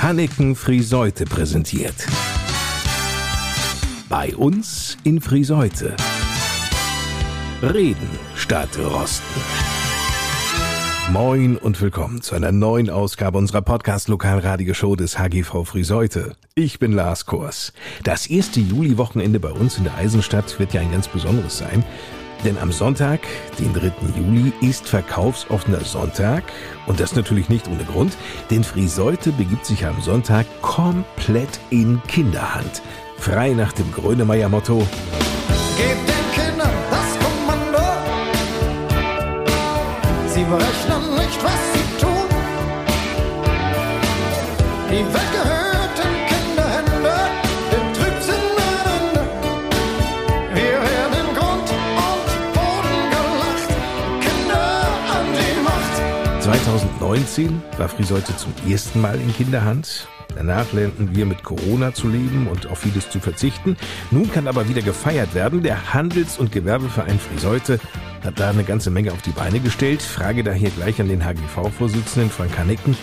Hanneken Friseute präsentiert. Bei uns in Friseute. Reden statt Rosten. Moin und willkommen zu einer neuen Ausgabe unserer Podcast-Lokalradio-Show des HGV Friseute. Ich bin Lars Kors. Das erste Juli-Wochenende bei uns in der Eisenstadt wird ja ein ganz besonderes sein. Denn am Sonntag, den 3. Juli, ist verkaufsoffener Sonntag. Und das natürlich nicht ohne Grund, denn Friseute begibt sich am Sonntag komplett in Kinderhand. Frei nach dem Grönemeyer-Motto. Gebt den Kindern das Kommando. Sie berechnen nicht, was sie tun. Die Welt 2019 war Friseute zum ersten Mal in Kinderhand. Danach lernten wir mit Corona zu leben und auf vieles zu verzichten. Nun kann aber wieder gefeiert werden. Der Handels- und Gewerbeverein Friseute hat da eine ganze Menge auf die Beine gestellt. Frage daher gleich an den HGV-Vorsitzenden Frank Hannecken.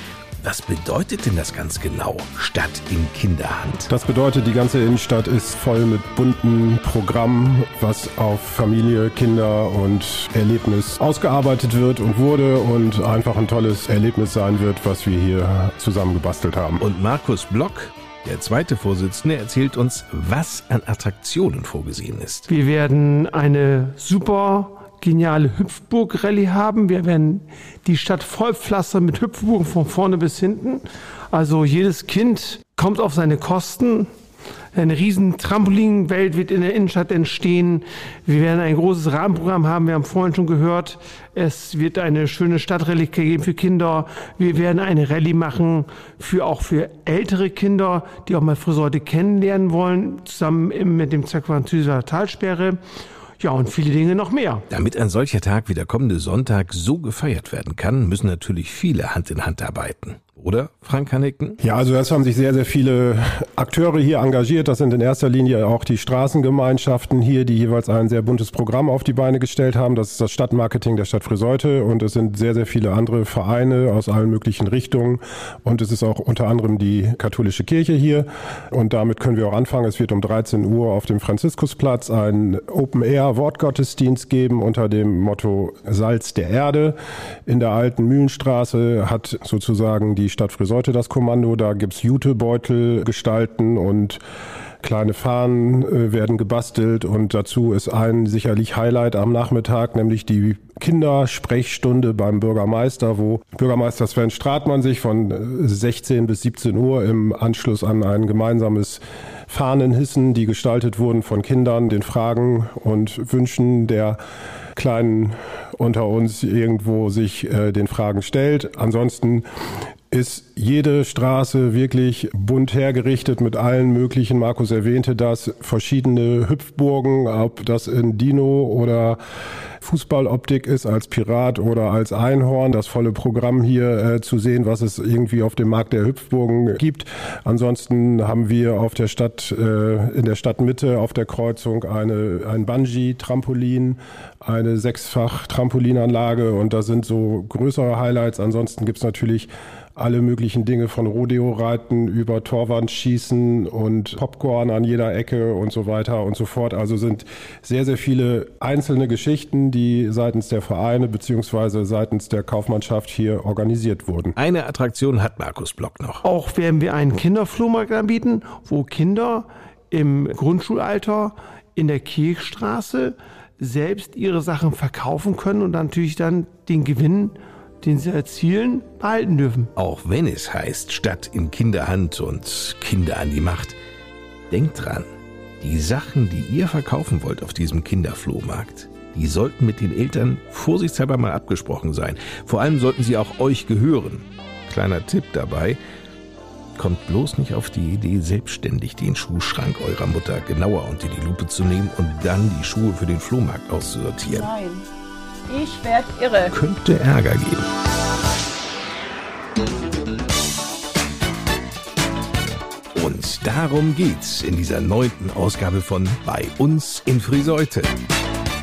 Was bedeutet denn das ganz genau, Stadt in Kinderhand? Das bedeutet, die ganze Innenstadt ist voll mit bunten Programmen, was auf Familie, Kinder und Erlebnis ausgearbeitet wird und wurde und einfach ein tolles Erlebnis sein wird, was wir hier zusammen gebastelt haben. Und Markus Block, der zweite Vorsitzende, erzählt uns, was an Attraktionen vorgesehen ist. Wir werden eine super geniale Hüpfburg-Rallye haben. Wir werden die Stadt vollpflastern mit Hüpfburgen von vorne bis hinten. Also jedes Kind kommt auf seine Kosten. Eine riesen Trampolinwelt wird in der Innenstadt entstehen. Wir werden ein großes Rahmenprogramm haben. Wir haben vorhin schon gehört, es wird eine schöne Stadtrallye geben für Kinder. Wir werden eine Rallye machen für auch für ältere Kinder, die auch mal Friseute kennenlernen wollen, zusammen mit dem Zweck Französer Talsperre. Ja, und viele Dinge noch mehr. Damit ein solcher Tag wie der kommende Sonntag so gefeiert werden kann, müssen natürlich viele Hand in Hand arbeiten. Oder, Frank Hanniken? Ja, also es haben sich sehr, sehr viele Akteure hier engagiert. Das sind in erster Linie auch die Straßengemeinschaften hier, die jeweils ein sehr buntes Programm auf die Beine gestellt haben. Das ist das Stadtmarketing der Stadt Friseute und es sind sehr, sehr viele andere Vereine aus allen möglichen Richtungen und es ist auch unter anderem die katholische Kirche hier und damit können wir auch anfangen. Es wird um 13 Uhr auf dem Franziskusplatz einen Open-Air-Wortgottesdienst geben unter dem Motto Salz der Erde. In der alten Mühlenstraße hat sozusagen die Stadt Friseute das Kommando. Da gibt's Jutebeutel gestalten und kleine Fahnen äh, werden gebastelt und dazu ist ein sicherlich Highlight am Nachmittag, nämlich die Kindersprechstunde beim Bürgermeister, wo Bürgermeister Sven Stratmann sich von 16 bis 17 Uhr im Anschluss an ein gemeinsames Fahnenhissen, die gestaltet wurden von Kindern, den Fragen und Wünschen der Kleinen unter uns irgendwo sich äh, den Fragen stellt. Ansonsten ist jede Straße wirklich bunt hergerichtet mit allen möglichen, Markus erwähnte das, verschiedene Hüpfburgen, ob das in Dino oder Fußballoptik ist, als Pirat oder als Einhorn, das volle Programm hier äh, zu sehen, was es irgendwie auf dem Markt der Hüpfburgen gibt. Ansonsten haben wir auf der Stadt, äh, in der Stadtmitte auf der Kreuzung eine, ein Bungee-Trampolin, eine sechsfach-Trampolinanlage und da sind so größere Highlights. Ansonsten gibt's natürlich alle möglichen Dinge von Rodeo-Reiten über Torwandschießen und Popcorn an jeder Ecke und so weiter und so fort. Also sind sehr, sehr viele einzelne Geschichten, die seitens der Vereine beziehungsweise seitens der Kaufmannschaft hier organisiert wurden. Eine Attraktion hat Markus Block noch. Auch werden wir einen Kinderflohmarkt anbieten, wo Kinder im Grundschulalter in der Kirchstraße selbst ihre Sachen verkaufen können und natürlich dann den Gewinn den sie erzielen, behalten dürfen. Auch wenn es heißt Stadt in Kinderhand und Kinder an die Macht. Denkt dran, die Sachen, die ihr verkaufen wollt auf diesem Kinderflohmarkt, die sollten mit den Eltern vorsichtshalber mal abgesprochen sein. Vor allem sollten sie auch euch gehören. Kleiner Tipp dabei, kommt bloß nicht auf die Idee, selbstständig den Schuhschrank eurer Mutter genauer unter die Lupe zu nehmen und dann die Schuhe für den Flohmarkt auszusortieren. Nein, ich werde irre. Könnte Ärger geben. Und darum geht's in dieser neunten Ausgabe von Bei uns in Friseute.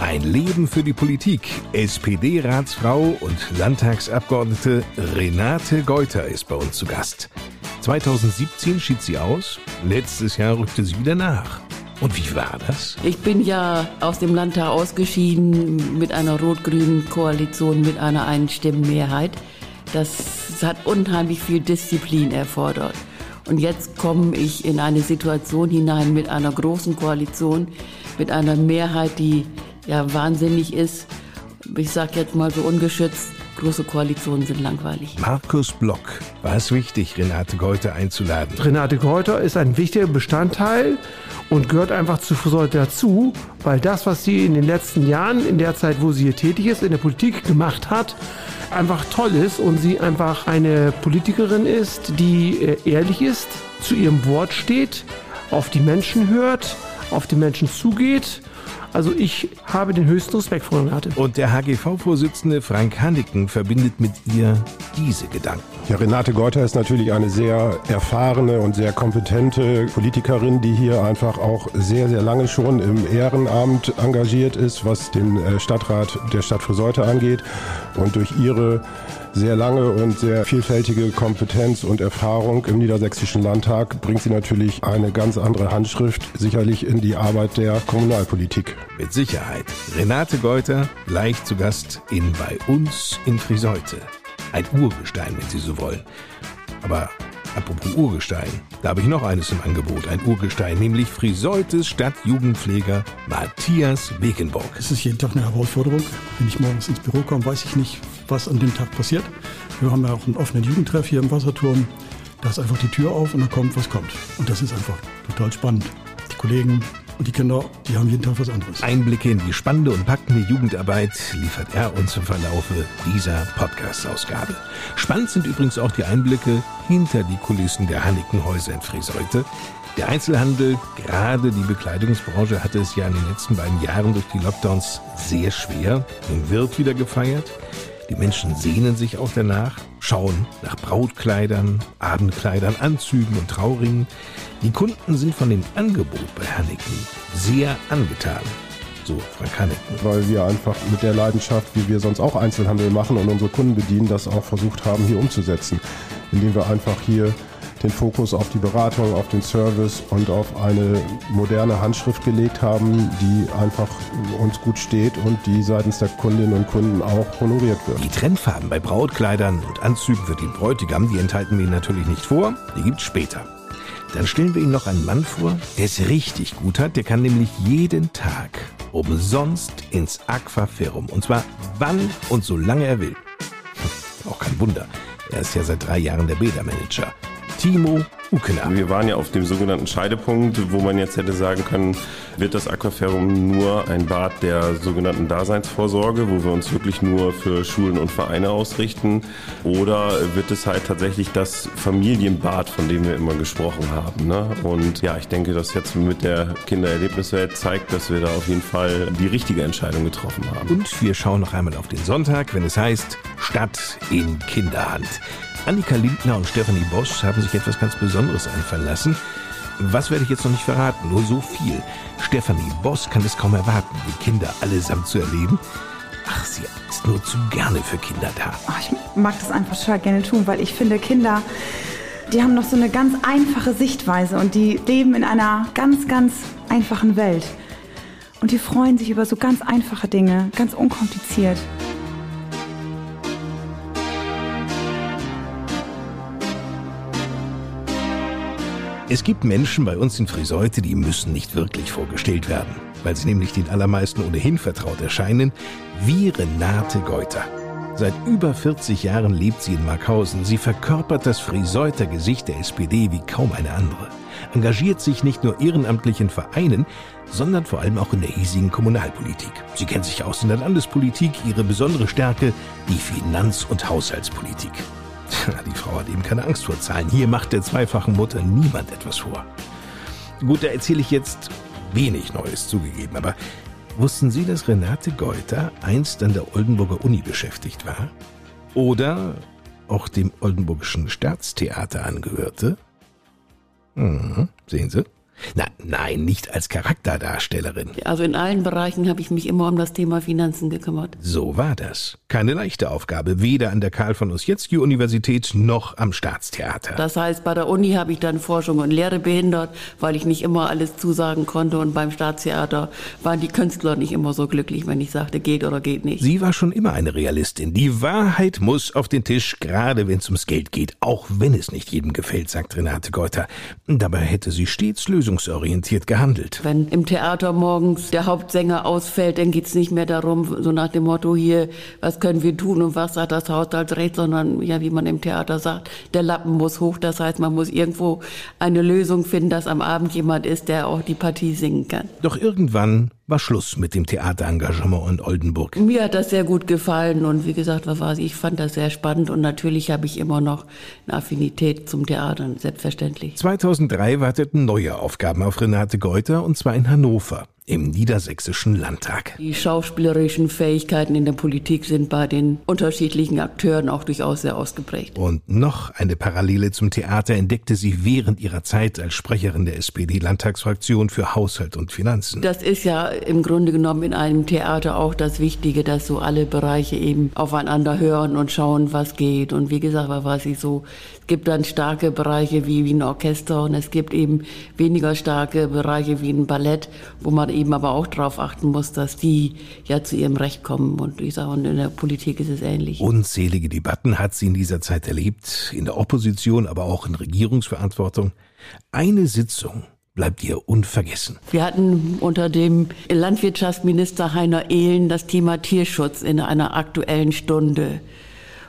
Ein Leben für die Politik. SPD-Ratsfrau und Landtagsabgeordnete Renate Geuter ist bei uns zu Gast. 2017 schied sie aus, letztes Jahr rückte sie wieder nach. Und wie war das? Ich bin ja aus dem Landtag ausgeschieden mit einer rot-grünen Koalition mit einer Einstimmenmehrheit. Das hat unheimlich viel Disziplin erfordert. Und jetzt komme ich in eine Situation hinein mit einer großen Koalition, mit einer Mehrheit, die ja wahnsinnig ist. Ich sage jetzt mal so ungeschützt, große Koalitionen sind langweilig. Markus Block war es wichtig, Renate Geuter einzuladen. Renate Geuter ist ein wichtiger Bestandteil und gehört einfach zu Friseute dazu, weil das, was sie in den letzten Jahren, in der Zeit, wo sie hier tätig ist, in der Politik gemacht hat, einfach toll ist und sie einfach eine Politikerin ist, die äh, ehrlich ist, zu ihrem Wort steht, auf die Menschen hört, auf die Menschen zugeht. Also ich habe den höchsten Respekt vor Renate. Und der HGV-Vorsitzende Frank Hanniken verbindet mit ihr diese Gedanken. Ja, Renate Geuter ist natürlich eine sehr erfahrene und sehr kompetente Politikerin, die hier einfach auch sehr, sehr lange schon im Ehrenamt engagiert ist, was den äh, Stadtrat der Stadt Friseute angeht. Und durch ihre sehr lange und sehr vielfältige Kompetenz und Erfahrung im Niedersächsischen Landtag bringt sie natürlich eine ganz andere Handschrift sicherlich in die Arbeit der Kommunalpolitik. Mit Sicherheit. Renate Geuter leicht zu Gast in Bei uns in Friseute. Ein Urgestein, wenn Sie so wollen. Aber apropos Urgestein, da habe ich noch eines im Angebot. Ein Urgestein, nämlich Friseutes Stadtjugendpfleger Matthias Wegenburg. Es ist jeden Tag eine Herausforderung. Wenn ich morgens ins Büro komme, weiß ich nicht, was an dem Tag passiert. Wir haben ja auch einen offenen Jugendtreff hier im Wasserturm. Da ist einfach die Tür auf und dann kommt, was kommt. Und das ist einfach total spannend. Die Kollegen und die Kinder, die haben jeden Tag was anderes. Einblicke in die spannende und packende Jugendarbeit liefert er uns im Verlaufe dieser Podcast-Ausgabe. Spannend sind übrigens auch die Einblicke hinter die Kulissen der Hannikenhäuser in Friseute. Der Einzelhandel, gerade die Bekleidungsbranche, hatte es ja in den letzten beiden Jahren durch die Lockdowns sehr schwer. Nun wird wieder gefeiert. Die Menschen sehnen sich auch danach, schauen nach Brautkleidern, Abendkleidern, Anzügen und Trauringen. Die Kunden sind von dem Angebot bei Hanniken sehr angetan. So Frank Hanniken. weil wir einfach mit der Leidenschaft, wie wir sonst auch Einzelhandel machen und unsere Kunden bedienen, das auch versucht haben, hier umzusetzen. Indem wir einfach hier den Fokus auf die Beratung, auf den Service und auf eine moderne Handschrift gelegt haben, die einfach uns gut steht und die seitens der Kundinnen und Kunden auch honoriert wird. Die Trendfarben bei Brautkleidern und Anzügen für den Bräutigam, die enthalten wir Ihnen natürlich nicht vor, die gibt's später. Dann stellen wir Ihnen noch einen Mann vor, der es richtig gut hat. Der kann nämlich jeden Tag umsonst ins Aquaferum. Und zwar wann und so lange er will. Hm, Auch kein Wunder. Er ist ja seit drei Jahren der Bädermanager. Timo Ukener. Wir waren ja auf dem sogenannten Scheidepunkt, wo man jetzt hätte sagen können, wird das Aquaferum nur ein Bad der sogenannten Daseinsvorsorge, wo wir uns wirklich nur für Schulen und Vereine ausrichten, oder wird es halt tatsächlich das Familienbad, von dem wir immer gesprochen haben. Ne? Und ja, ich denke, dass jetzt mit der Kindererlebniswelt zeigt, dass wir da auf jeden Fall die richtige Entscheidung getroffen haben. Und wir schauen noch einmal auf den Sonntag, wenn es heißt Stadt in Kinderhand. Annika Lindner und Stefanie Bosch haben sich etwas ganz Besonderes einfallen lassen. Was werde ich jetzt noch nicht verraten, nur so viel. Stefanie Boss kann es kaum erwarten, die Kinder allesamt zu erleben. Ach, sie ist nur zu gerne für Kinder da. Oh, ich mag das einfach total gerne tun, weil ich finde, Kinder, die haben noch so eine ganz einfache Sichtweise und die leben in einer ganz, ganz einfachen Welt. Und die freuen sich über so ganz einfache Dinge, ganz unkompliziert. Es gibt Menschen bei uns in Friseute, die müssen nicht wirklich vorgestellt werden, weil sie nämlich den allermeisten ohnehin vertraut erscheinen, wie Renate Geuter. Seit über 40 Jahren lebt sie in Markhausen. Sie verkörpert das Friseuter Gesicht der SPD wie kaum eine andere. Engagiert sich nicht nur ehrenamtlich in Vereinen, sondern vor allem auch in der hiesigen Kommunalpolitik. Sie kennt sich aus in der Landespolitik, ihre besondere Stärke die Finanz- und Haushaltspolitik. Die Frau hat eben keine Angst vor Zahlen. Hier macht der zweifachen Mutter niemand etwas vor. Gut, da erzähle ich jetzt wenig Neues zugegeben, aber wussten Sie, dass Renate Geuter einst an der Oldenburger Uni beschäftigt war? Oder auch dem Oldenburgischen Staatstheater angehörte? Mhm, sehen Sie? Na, nein, nicht als Charakterdarstellerin. Also in allen Bereichen habe ich mich immer um das Thema Finanzen gekümmert. So war das. Keine leichte Aufgabe, weder an der Karl von Ossietzky Universität noch am Staatstheater. Das heißt, bei der Uni habe ich dann Forschung und Lehre behindert, weil ich nicht immer alles zusagen konnte. Und beim Staatstheater waren die Künstler nicht immer so glücklich, wenn ich sagte, geht oder geht nicht. Sie war schon immer eine Realistin. Die Wahrheit muss auf den Tisch, gerade wenn es ums Geld geht, auch wenn es nicht jedem gefällt, sagt Renate Geuter. Dabei hätte sie stets lösungsorientiert gehandelt. Wenn im Theater morgens der Hauptsänger ausfällt, dann geht's nicht mehr darum, so nach dem Motto hier, was können wir tun und was sagt das Haushaltsrecht, sondern ja, wie man im Theater sagt, der Lappen muss hoch. Das heißt, man muss irgendwo eine Lösung finden, dass am Abend jemand ist, der auch die Partie singen kann. Doch irgendwann war Schluss mit dem Theaterengagement in Oldenburg. Mir hat das sehr gut gefallen und wie gesagt, was war ich fand das sehr spannend und natürlich habe ich immer noch eine Affinität zum Theater, selbstverständlich. 2003 warteten neue Aufgaben auf Renate Geuter und zwar in Hannover im Niedersächsischen Landtag. Die schauspielerischen Fähigkeiten in der Politik sind bei den unterschiedlichen Akteuren auch durchaus sehr ausgeprägt. Und noch eine Parallele zum Theater entdeckte sie während ihrer Zeit als Sprecherin der SPD-Landtagsfraktion für Haushalt und Finanzen. Das ist ja im Grunde genommen in einem Theater auch das Wichtige, dass so alle Bereiche eben aufeinander hören und schauen, was geht. Und wie gesagt, war weiß ich so, gibt dann starke Bereiche wie, wie ein Orchester und es gibt eben weniger starke Bereiche wie ein Ballett, wo man eben aber auch darauf achten muss, dass die ja zu ihrem Recht kommen. Und ich sage, und in der Politik ist es ähnlich. Unzählige Debatten hat sie in dieser Zeit erlebt, in der Opposition, aber auch in Regierungsverantwortung. Eine Sitzung bleibt ihr unvergessen. Wir hatten unter dem Landwirtschaftsminister Heiner Ehlen das Thema Tierschutz in einer aktuellen Stunde.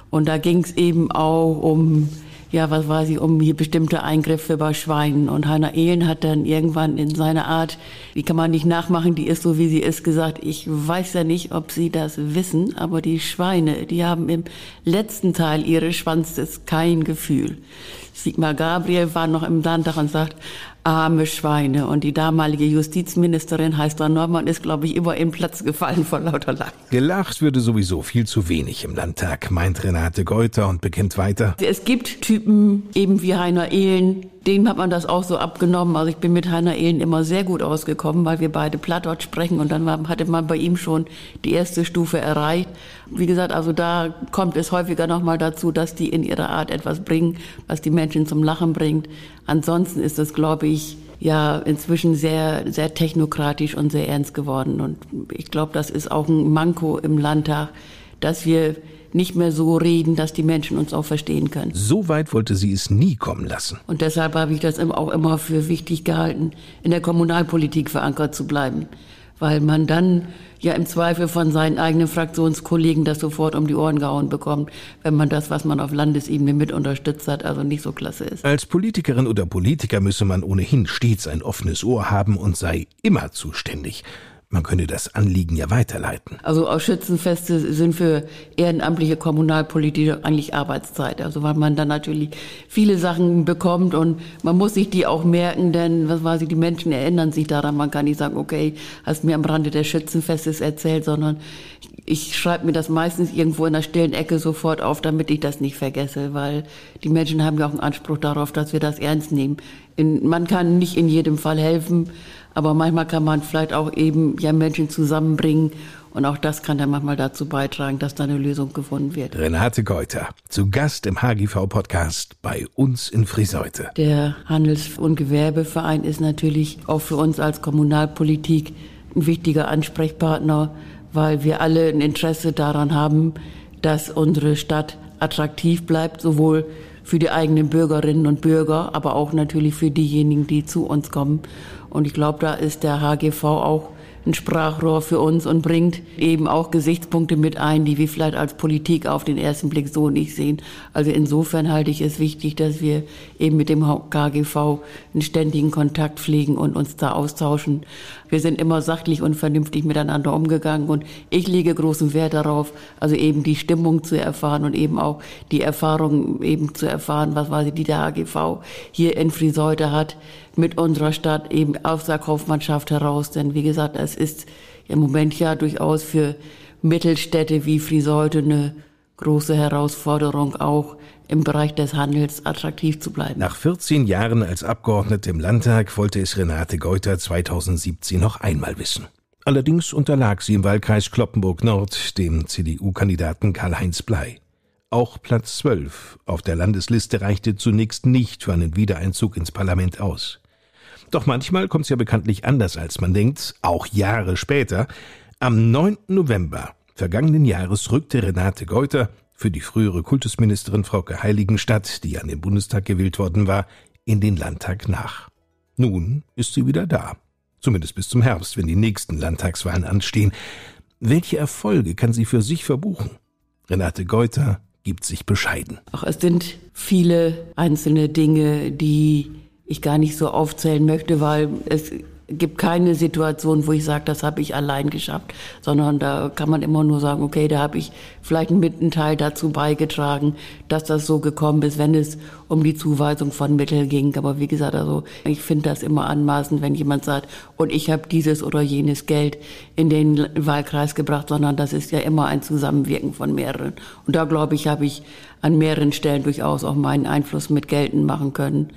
Und da ging es eben auch um ja, was war sie, um hier bestimmte Eingriffe bei Schweinen. Und Heiner Ehlen hat dann irgendwann in seiner Art, die kann man nicht nachmachen, die ist so wie sie ist, gesagt, ich weiß ja nicht, ob Sie das wissen, aber die Schweine, die haben im letzten Teil ihres Schwanzes kein Gefühl. Sigmar Gabriel war noch im Landtag und sagt, arme Schweine. Und die damalige Justizministerin Heister Norman ist, glaube ich, über ihren Platz gefallen vor lauter Lachen. Gelacht würde sowieso viel zu wenig im Landtag, meint Renate Geuter und bekennt weiter. Es gibt Typen, eben wie Heiner Ehlen, dem hat man das auch so abgenommen. Also ich bin mit Heiner Ehlen immer sehr gut ausgekommen, weil wir beide Plattdeutsch sprechen und dann hatte man bei ihm schon die erste Stufe erreicht. Wie gesagt, also da kommt es häufiger nochmal dazu, dass die in ihrer Art etwas bringen, was die Menschen zum Lachen bringt. Ansonsten ist das, glaube ich, ja inzwischen sehr, sehr technokratisch und sehr ernst geworden. Und ich glaube, das ist auch ein Manko im Landtag, dass wir nicht mehr so reden, dass die Menschen uns auch verstehen können. So weit wollte sie es nie kommen lassen. Und deshalb habe ich das auch immer für wichtig gehalten, in der Kommunalpolitik verankert zu bleiben. Weil man dann ja im Zweifel von seinen eigenen Fraktionskollegen das sofort um die Ohren gehauen bekommt, wenn man das, was man auf Landesebene mit unterstützt hat, also nicht so klasse ist. Als Politikerin oder Politiker müsse man ohnehin stets ein offenes Ohr haben und sei immer zuständig. Man könne das Anliegen ja weiterleiten. Also auch Schützenfeste sind für ehrenamtliche Kommunalpolitiker eigentlich Arbeitszeit. Also weil man dann natürlich viele Sachen bekommt und man muss sich die auch merken, denn was weiß ich, die Menschen erinnern sich daran. Man kann nicht sagen, okay, hast mir am Rande des Schützenfestes erzählt, sondern ich schreibe mir das meistens irgendwo in der stillen Ecke sofort auf, damit ich das nicht vergesse, weil die Menschen haben ja auch einen Anspruch darauf, dass wir das ernst nehmen. In, man kann nicht in jedem Fall helfen, aber manchmal kann man vielleicht auch eben ja Menschen zusammenbringen und auch das kann dann manchmal dazu beitragen, dass da eine Lösung gefunden wird. Renate Geuter, zu Gast im HGV-Podcast bei uns in Friseute. Der Handels- und Gewerbeverein ist natürlich auch für uns als Kommunalpolitik ein wichtiger Ansprechpartner, weil wir alle ein Interesse daran haben, dass unsere Stadt attraktiv bleibt, sowohl für die eigenen Bürgerinnen und Bürger, aber auch natürlich für diejenigen, die zu uns kommen. Und ich glaube, da ist der HGV auch ein Sprachrohr für uns und bringt eben auch Gesichtspunkte mit ein, die wir vielleicht als Politik auf den ersten Blick so nicht sehen. Also insofern halte ich es wichtig, dass wir eben mit dem KGV einen ständigen Kontakt pflegen und uns da austauschen. Wir sind immer sachlich und vernünftig miteinander umgegangen und ich lege großen Wert darauf, also eben die Stimmung zu erfahren und eben auch die Erfahrung eben zu erfahren, was ich, die der HGV hier in Friseute hat mit unserer Stadt eben aus der Kaufmannschaft heraus. Denn wie gesagt, es ist im Moment ja durchaus für Mittelstädte wie Friseute eine große Herausforderung, auch im Bereich des Handels attraktiv zu bleiben. Nach 14 Jahren als Abgeordnete im Landtag wollte es Renate Geuter 2017 noch einmal wissen. Allerdings unterlag sie im Wahlkreis Kloppenburg-Nord dem CDU-Kandidaten Karl-Heinz Blei. Auch Platz 12 auf der Landesliste reichte zunächst nicht für einen Wiedereinzug ins Parlament aus. Doch manchmal kommt es ja bekanntlich anders, als man denkt, auch Jahre später. Am 9. November vergangenen Jahres rückte Renate Geuter für die frühere Kultusministerin Frauke Heiligenstadt, die an den Bundestag gewählt worden war, in den Landtag nach. Nun ist sie wieder da. Zumindest bis zum Herbst, wenn die nächsten Landtagswahlen anstehen. Welche Erfolge kann sie für sich verbuchen? Renate Geuter gibt sich bescheiden. Ach, es sind viele einzelne Dinge, die ich gar nicht so aufzählen möchte, weil es gibt keine Situation, wo ich sage, das habe ich allein geschafft, sondern da kann man immer nur sagen, okay, da habe ich vielleicht mit einen Teil dazu beigetragen, dass das so gekommen ist, wenn es um die Zuweisung von Mitteln ging. Aber wie gesagt, also ich finde das immer anmaßend, wenn jemand sagt, und ich habe dieses oder jenes Geld in den Wahlkreis gebracht, sondern das ist ja immer ein Zusammenwirken von mehreren. Und da glaube ich, habe ich an mehreren Stellen durchaus auch meinen Einfluss mit geltend machen können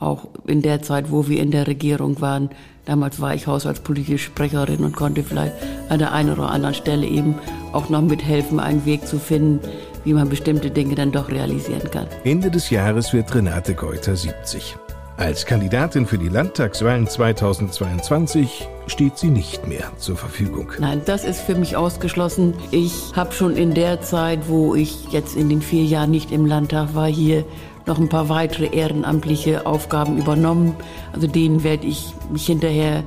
auch in der Zeit, wo wir in der Regierung waren. Damals war ich haushaltspolitische Sprecherin und konnte vielleicht an der einen oder anderen Stelle eben auch noch mithelfen, einen Weg zu finden, wie man bestimmte Dinge dann doch realisieren kann. Ende des Jahres wird Renate Geuter 70. Als Kandidatin für die Landtagswahlen 2022 steht sie nicht mehr zur Verfügung. Nein, das ist für mich ausgeschlossen. Ich habe schon in der Zeit, wo ich jetzt in den vier Jahren nicht im Landtag war, hier noch ein paar weitere ehrenamtliche Aufgaben übernommen. Also denen werde ich mich hinterher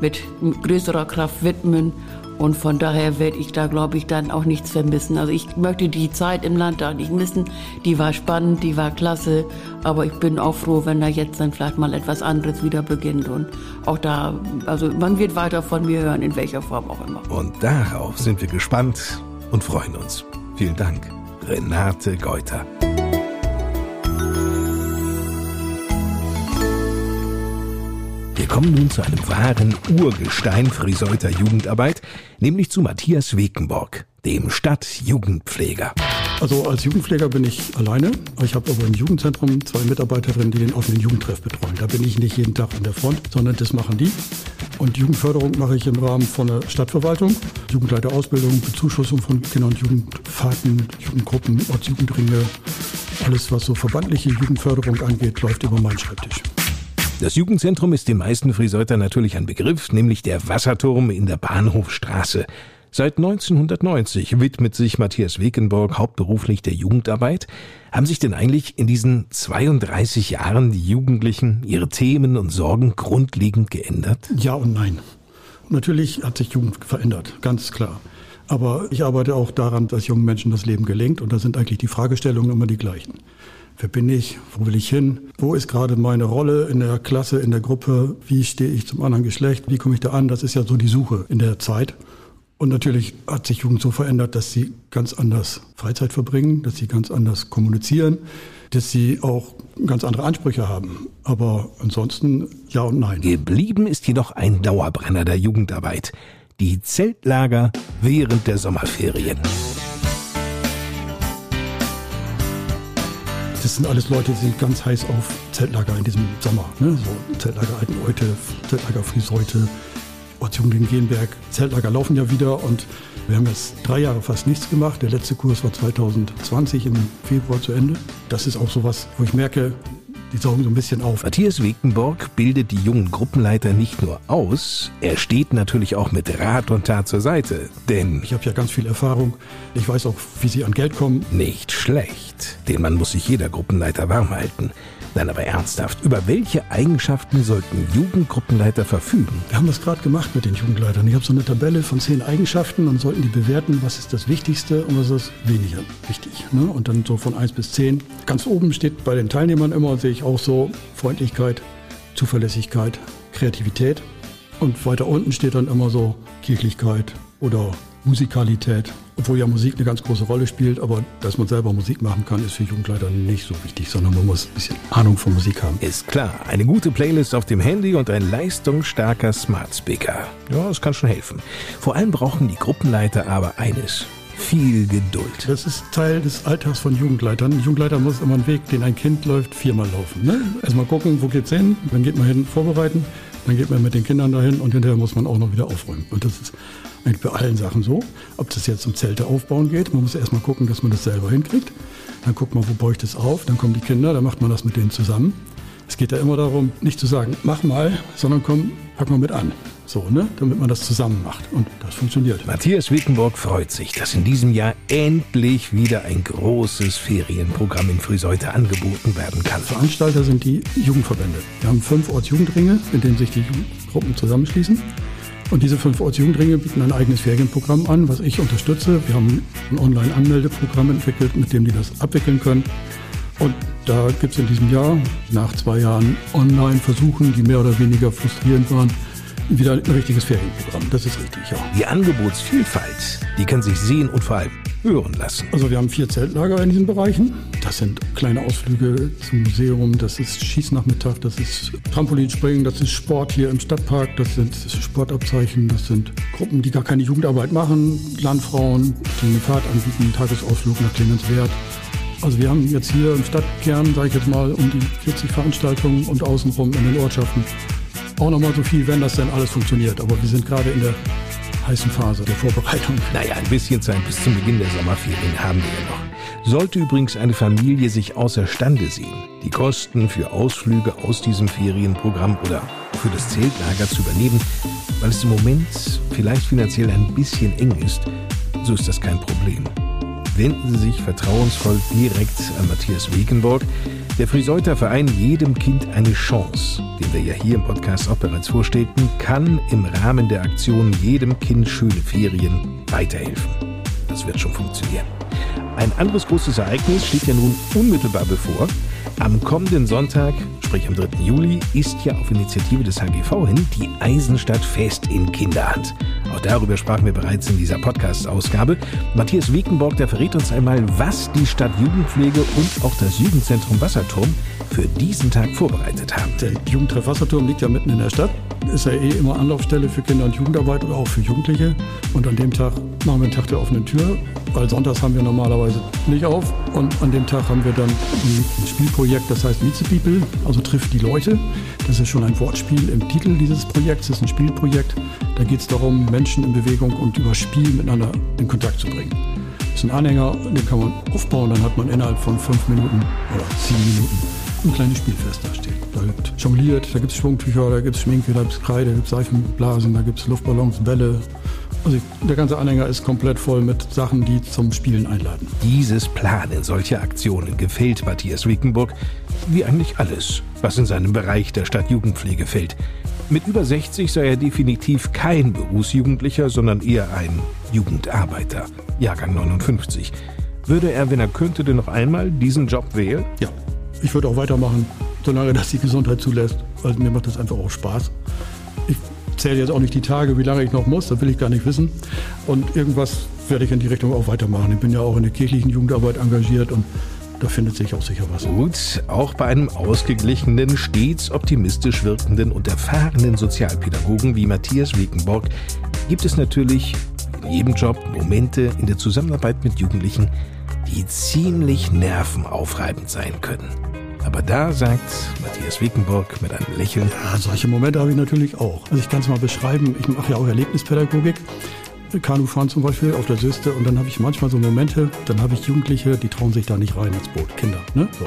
mit größerer Kraft widmen. Und von daher werde ich da, glaube ich, dann auch nichts vermissen. Also ich möchte die Zeit im Landtag nicht missen. Die war spannend, die war klasse. Aber ich bin auch froh, wenn da jetzt dann vielleicht mal etwas anderes wieder beginnt. Und auch da, also man wird weiter von mir hören, in welcher Form auch immer. Und darauf sind wir gespannt und freuen uns. Vielen Dank, Renate Geuter. Wir kommen nun zu einem wahren Urgestein Friseuter Jugendarbeit, nämlich zu Matthias Wekenborg, dem Stadtjugendpfleger. Also als Jugendpfleger bin ich alleine. Ich habe aber im Jugendzentrum zwei Mitarbeiterinnen, die den offenen Jugendtreff betreuen. Da bin ich nicht jeden Tag an der Front, sondern das machen die. Und Jugendförderung mache ich im Rahmen von der Stadtverwaltung. Jugendleiterausbildung, Bezuschussung von Kinder- und Jugendfahrten, Jugendgruppen, Ortsjugendringe. Alles, was so verbandliche Jugendförderung angeht, läuft über meinen Schreibtisch. Das Jugendzentrum ist den meisten Friseuter natürlich ein Begriff, nämlich der Wasserturm in der Bahnhofstraße. Seit 1990 widmet sich Matthias Wekenborg hauptberuflich der Jugendarbeit. Haben sich denn eigentlich in diesen 32 Jahren die Jugendlichen, ihre Themen und Sorgen grundlegend geändert? Ja und nein. Natürlich hat sich Jugend verändert, ganz klar. Aber ich arbeite auch daran, dass jungen Menschen das Leben gelingt und da sind eigentlich die Fragestellungen immer die gleichen. Wer bin ich? Wo will ich hin? Wo ist gerade meine Rolle in der Klasse, in der Gruppe? Wie stehe ich zum anderen Geschlecht? Wie komme ich da an? Das ist ja so die Suche in der Zeit. Und natürlich hat sich Jugend so verändert, dass sie ganz anders Freizeit verbringen, dass sie ganz anders kommunizieren, dass sie auch ganz andere Ansprüche haben. Aber ansonsten ja und nein. Geblieben ist jedoch ein Dauerbrenner der Jugendarbeit. Die Zeltlager während der Sommerferien. Sind alles Leute, die sind ganz heiß auf Zeltlager in diesem Sommer. Ne? So Zeltlager Alteneute, Zeltlager Frieseute, Ortsjugend Genberg. Zeltlager laufen ja wieder und wir haben jetzt drei Jahre fast nichts gemacht. Der letzte Kurs war 2020 im Februar zu Ende. Das ist auch sowas, wo ich merke, die saugen so ein bisschen auf. Matthias Wekenborg bildet die jungen Gruppenleiter nicht nur aus, er steht natürlich auch mit Rat und Tat zur Seite. Denn Ich habe ja ganz viel Erfahrung. Ich weiß auch, wie sie an Geld kommen. nicht schlecht. Den Mann muss sich jeder Gruppenleiter warm halten. Nein, aber ernsthaft, über welche Eigenschaften sollten Jugendgruppenleiter verfügen? Wir haben das gerade gemacht mit den Jugendleitern. Ich habe so eine Tabelle von zehn Eigenschaften und sollten die bewerten, was ist das Wichtigste und was ist weniger wichtig. Ne? Und dann so von eins bis zehn. Ganz oben steht bei den Teilnehmern immer, sehe ich auch so, Freundlichkeit, Zuverlässigkeit, Kreativität. Und weiter unten steht dann immer so Kirchlichkeit oder Musikalität. Obwohl ja Musik eine ganz große Rolle spielt, aber dass man selber Musik machen kann, ist für Jugendleiter nicht so wichtig, sondern man muss ein bisschen Ahnung von Musik haben. Ist klar, eine gute Playlist auf dem Handy und ein leistungsstarker Smart Speaker. Ja, das kann schon helfen. Vor allem brauchen die Gruppenleiter aber eines. viel Geduld. Das ist Teil des Alltags von Jugendleitern. Ein Jugendleiter muss immer einen Weg, den ein Kind läuft, viermal laufen. Ne? Erstmal gucken, wo geht's hin, dann geht man hin, vorbereiten, dann geht man mit den Kindern dahin und hinterher muss man auch noch wieder aufräumen. Und das ist eigentlich bei allen Sachen so. Ob das jetzt um Zelte aufbauen geht, man muss erstmal gucken, dass man das selber hinkriegt. Dann guckt man, wo baue ich das auf, dann kommen die Kinder, dann macht man das mit denen zusammen. Es geht ja immer darum, nicht zu sagen, mach mal, sondern komm, pack mal mit an. So, ne? Damit man das zusammen macht. Und das funktioniert. Matthias Wickenburg freut sich, dass in diesem Jahr endlich wieder ein großes Ferienprogramm in Frühseute angeboten werden kann. Veranstalter sind die Jugendverbände. Wir haben fünf Ortsjugendringe, in denen sich die Jugendgruppen zusammenschließen. Und diese fünf Ortsjugendringe bieten ein eigenes Ferienprogramm an, was ich unterstütze. Wir haben ein Online-Anmeldeprogramm entwickelt, mit dem die das abwickeln können. Und da gibt es in diesem Jahr, nach zwei Jahren Online-Versuchen, die mehr oder weniger frustrierend waren, wieder ein richtiges Ferienprogramm. Das ist richtig, ja. Die Angebotsvielfalt, die kann sich sehen und vor allem hören lassen. Also wir haben vier Zeltlager in diesen Bereichen. Das sind kleine Ausflüge zum Museum, das ist Schießnachmittag, das ist Trampolinspringen, das ist Sport hier im Stadtpark, das sind Sportabzeichen, das sind Gruppen, die gar keine Jugendarbeit machen, Landfrauen, die eine Fahrt anbieten, Tagesausflug nach Clemenswert. Also wir haben jetzt hier im Stadtkern, sage ich jetzt mal, um die 40 Veranstaltungen und außenrum in den Ortschaften auch nochmal so viel, wenn das denn alles funktioniert. Aber wir sind gerade in der heißen Phase der Vorbereitung. Naja, ein bisschen Zeit bis zum Beginn der Sommerferien haben wir ja noch. Sollte übrigens eine Familie sich außerstande sehen, die Kosten für Ausflüge aus diesem Ferienprogramm oder für das Zeltlager zu übernehmen, weil es im Moment vielleicht finanziell ein bisschen eng ist, so ist das kein Problem. Wenden Sie sich vertrauensvoll direkt an Matthias Wegenborg. Der Friseuter Verein Jedem Kind eine Chance, den wir ja hier im Podcast auch bereits vorstellten, kann im Rahmen der Aktion Jedem Kind schöne Ferien weiterhelfen. Das wird schon funktionieren. Ein anderes großes Ereignis steht ja nun unmittelbar bevor. Am kommenden Sonntag, sprich am 3. Juli, ist ja auf Initiative des HGV hin die Eisenstadt fest in Kinderhand. Auch darüber sprachen wir bereits in dieser Podcast-Ausgabe. Matthias Wiekenborg, der verrät uns einmal, was die Stadt Jugendpflege und auch das Jugendzentrum Wasserturm für diesen Tag vorbereitet haben. Der Jugendtreff Wasserturm liegt ja mitten in der Stadt. Ist ja eh immer Anlaufstelle für Kinder- und Jugendarbeit oder auch für Jugendliche. Und an dem Tag machen wir einen Tag der offenen Tür, weil sonntags haben wir normalerweise nicht auf. Und an dem Tag haben wir dann ein Spielprojekt, das heißt Meet the People, also trifft die Leute. Das ist schon ein Wortspiel im Titel dieses Projekts. Es ist ein Spielprojekt. Da geht es darum, Menschen in Bewegung und über Spiel miteinander in Kontakt zu bringen. Das ist ein Anhänger, den kann man aufbauen, dann hat man innerhalb von fünf Minuten oder zehn Minuten ein kleines Spielfest da steht. Da wird jongliert, da gibt es Schwungtücher, da gibt es Schminke, da gibt es Kreide, da gibt es Seifenblasen, da gibt es Luftballons, Bälle. Also der ganze Anhänger ist komplett voll mit Sachen, die zum Spielen einladen. Dieses Planen solcher Aktionen gefällt Matthias Wickenburg wie eigentlich alles, was in seinem Bereich der Stadtjugendpflege fällt. Mit über 60 sei er definitiv kein Berufsjugendlicher, sondern eher ein Jugendarbeiter. Jahrgang 59. Würde er, wenn er könnte, denn noch einmal diesen Job wählen? Ja, ich würde auch weitermachen, solange das die Gesundheit zulässt. Also mir macht das einfach auch Spaß. Ich zähle jetzt auch nicht die Tage, wie lange ich noch muss, das will ich gar nicht wissen. Und irgendwas werde ich in die Richtung auch weitermachen. Ich bin ja auch in der kirchlichen Jugendarbeit engagiert und da findet sich auch sicher was. Gut, auch bei einem ausgeglichenen, stets optimistisch wirkenden und erfahrenen Sozialpädagogen wie Matthias Wiekenborg gibt es natürlich in jedem Job Momente in der Zusammenarbeit mit Jugendlichen, die ziemlich nervenaufreibend sein können. Aber da sagt Matthias Wickenburg mit einem Lächeln, Ja, solche Momente habe ich natürlich auch. Also ich kann es mal beschreiben, ich mache ja auch Erlebnispädagogik. Kanufahren zum Beispiel auf der Süste und dann habe ich manchmal so Momente, dann habe ich Jugendliche, die trauen sich da nicht rein ins Boot, Kinder. Ne? So.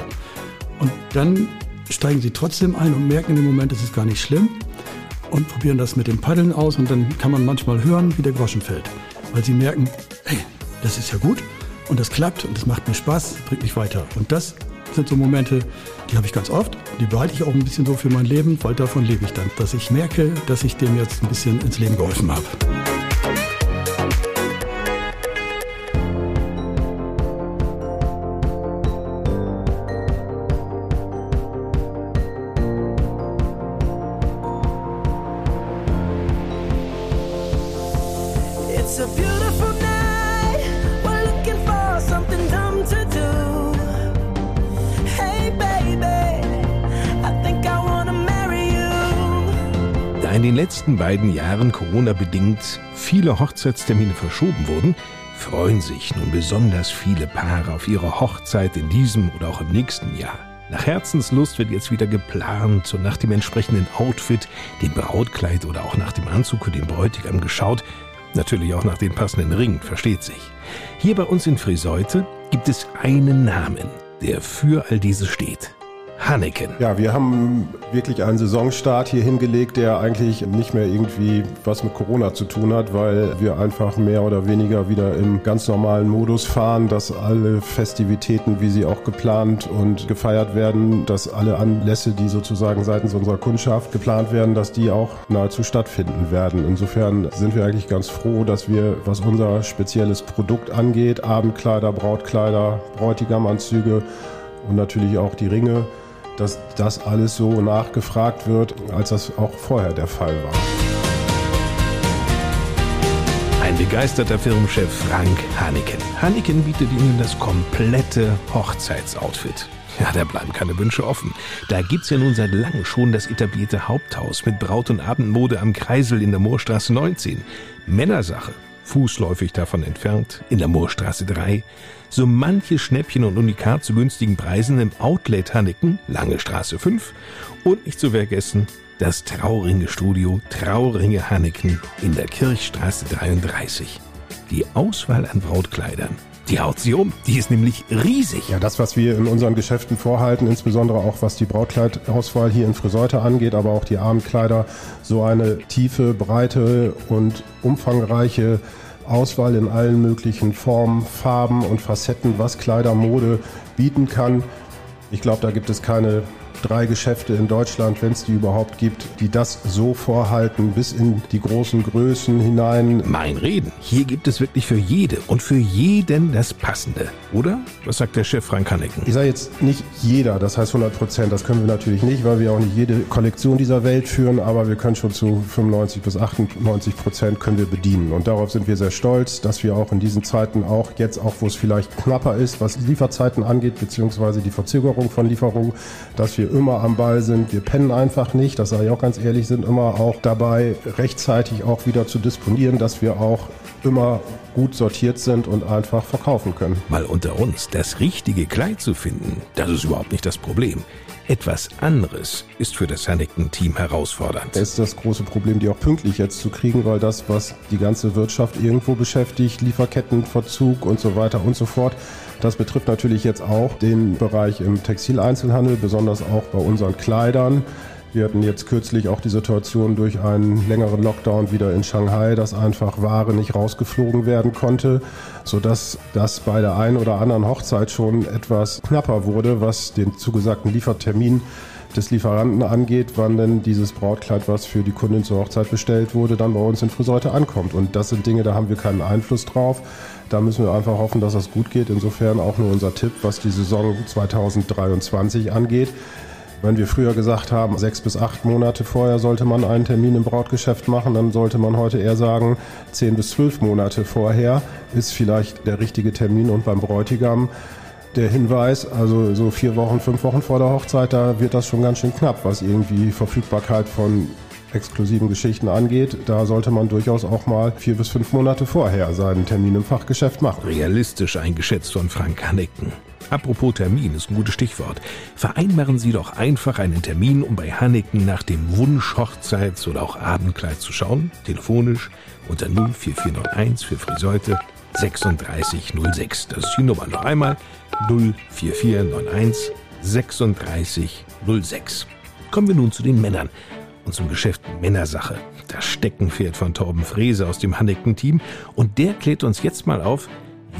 Und dann steigen sie trotzdem ein und merken in dem Moment, es ist gar nicht schlimm und probieren das mit dem Paddeln aus und dann kann man manchmal hören, wie der Groschen fällt. Weil sie merken, hey, das ist ja gut und das klappt und das macht mir Spaß, bringt mich weiter. Und das sind so Momente, die habe ich ganz oft. Die behalte ich auch ein bisschen so für mein Leben, weil davon lebe ich dann, dass ich merke, dass ich dem jetzt ein bisschen ins Leben geholfen habe. Beiden Jahren Corona-bedingt viele Hochzeitstermine verschoben wurden, freuen sich nun besonders viele Paare auf ihre Hochzeit in diesem oder auch im nächsten Jahr. Nach Herzenslust wird jetzt wieder geplant und nach dem entsprechenden Outfit, dem Brautkleid oder auch nach dem Anzug für den Bräutigam geschaut. Natürlich auch nach den passenden Ringen, versteht sich. Hier bei uns in Friseute gibt es einen Namen, der für all dieses steht. Hanneken. Ja, wir haben wirklich einen Saisonstart hier hingelegt, der eigentlich nicht mehr irgendwie was mit Corona zu tun hat, weil wir einfach mehr oder weniger wieder im ganz normalen Modus fahren, dass alle Festivitäten, wie sie auch geplant und gefeiert werden, dass alle Anlässe, die sozusagen seitens unserer Kundschaft geplant werden, dass die auch nahezu stattfinden werden. Insofern sind wir eigentlich ganz froh, dass wir, was unser spezielles Produkt angeht, Abendkleider, Brautkleider, Bräutigamanzüge und natürlich auch die Ringe, dass das alles so nachgefragt wird, als das auch vorher der Fall war. Ein begeisterter Firmenchef Frank Hanneken. Hanneken bietet Ihnen das komplette Hochzeitsoutfit. Ja, da bleiben keine Wünsche offen. Da gibt's ja nun seit langem schon das etablierte Haupthaus mit Braut- und Abendmode am Kreisel in der Moorstraße 19. Männersache, fußläufig davon entfernt, in der Moorstraße 3. So manche Schnäppchen und Unikat zu günstigen Preisen im Outlet Hanneken, Lange Straße 5. Und nicht zu vergessen, das Trauringe-Studio Trauringe Hanneken in der Kirchstraße 33. Die Auswahl an Brautkleidern, die haut sie um. Die ist nämlich riesig. Ja, das, was wir in unseren Geschäften vorhalten, insbesondere auch was die Brautkleidauswahl hier in Friseute angeht, aber auch die Abendkleider, so eine tiefe, breite und umfangreiche Auswahl in allen möglichen Formen, Farben und Facetten, was Kleidermode bieten kann. Ich glaube, da gibt es keine drei Geschäfte in Deutschland, wenn es die überhaupt gibt, die das so vorhalten, bis in die großen Größen hinein. Mein Reden. Hier gibt es wirklich für jede und für jeden das Passende. Oder? Was sagt der Chef Frank Hanneken? Ich sage jetzt nicht jeder, das heißt 100 Prozent, das können wir natürlich nicht, weil wir auch nicht jede Kollektion dieser Welt führen, aber wir können schon zu 95 bis 98 Prozent können wir bedienen. Und darauf sind wir sehr stolz, dass wir auch in diesen Zeiten auch jetzt, auch wo es vielleicht knapper ist, was Lieferzeiten angeht, beziehungsweise die Verzögerung von Lieferungen, dass wir immer am Ball sind. Wir pennen einfach nicht, das sage ich auch ganz ehrlich, sind immer auch dabei, rechtzeitig auch wieder zu disponieren, dass wir auch immer gut sortiert sind und einfach verkaufen können. Mal unter uns, das richtige Kleid zu finden, das ist überhaupt nicht das Problem. Etwas anderes ist für das Hanneken-Team herausfordernd. Es ist das große Problem, die auch pünktlich jetzt zu kriegen, weil das, was die ganze Wirtschaft irgendwo beschäftigt, Lieferkettenverzug und so weiter und so fort, das betrifft natürlich jetzt auch den Bereich im Textileinzelhandel, besonders auch bei unseren Kleidern. Wir hatten jetzt kürzlich auch die Situation durch einen längeren Lockdown wieder in Shanghai, dass einfach Ware nicht rausgeflogen werden konnte, sodass das bei der einen oder anderen Hochzeit schon etwas knapper wurde, was den zugesagten Liefertermin des Lieferanten angeht, wann denn dieses Brautkleid, was für die Kundin zur Hochzeit bestellt wurde, dann bei uns in Friseute ankommt. Und das sind Dinge, da haben wir keinen Einfluss drauf. Da müssen wir einfach hoffen, dass das gut geht. Insofern auch nur unser Tipp, was die Saison 2023 angeht. Wenn wir früher gesagt haben, sechs bis acht Monate vorher sollte man einen Termin im Brautgeschäft machen, dann sollte man heute eher sagen, zehn bis zwölf Monate vorher ist vielleicht der richtige Termin und beim Bräutigam der Hinweis, also so vier Wochen, fünf Wochen vor der Hochzeit, da wird das schon ganz schön knapp, was irgendwie Verfügbarkeit von exklusiven Geschichten angeht. Da sollte man durchaus auch mal vier bis fünf Monate vorher seinen Termin im Fachgeschäft machen. Realistisch eingeschätzt von Frank Hanneken. Apropos Termin ist ein gutes Stichwort. Vereinbaren Sie doch einfach einen Termin, um bei Hanneken nach dem Wunsch Hochzeits- oder auch Abendkleid zu schauen. Telefonisch unter 04491 für Friseute 3606. Das ist die Nummer noch einmal 04491 3606. Kommen wir nun zu den Männern und zum Geschäft Männersache. Das Steckenpferd von Torben Frese aus dem Hanneken-Team. Und der klärt uns jetzt mal auf,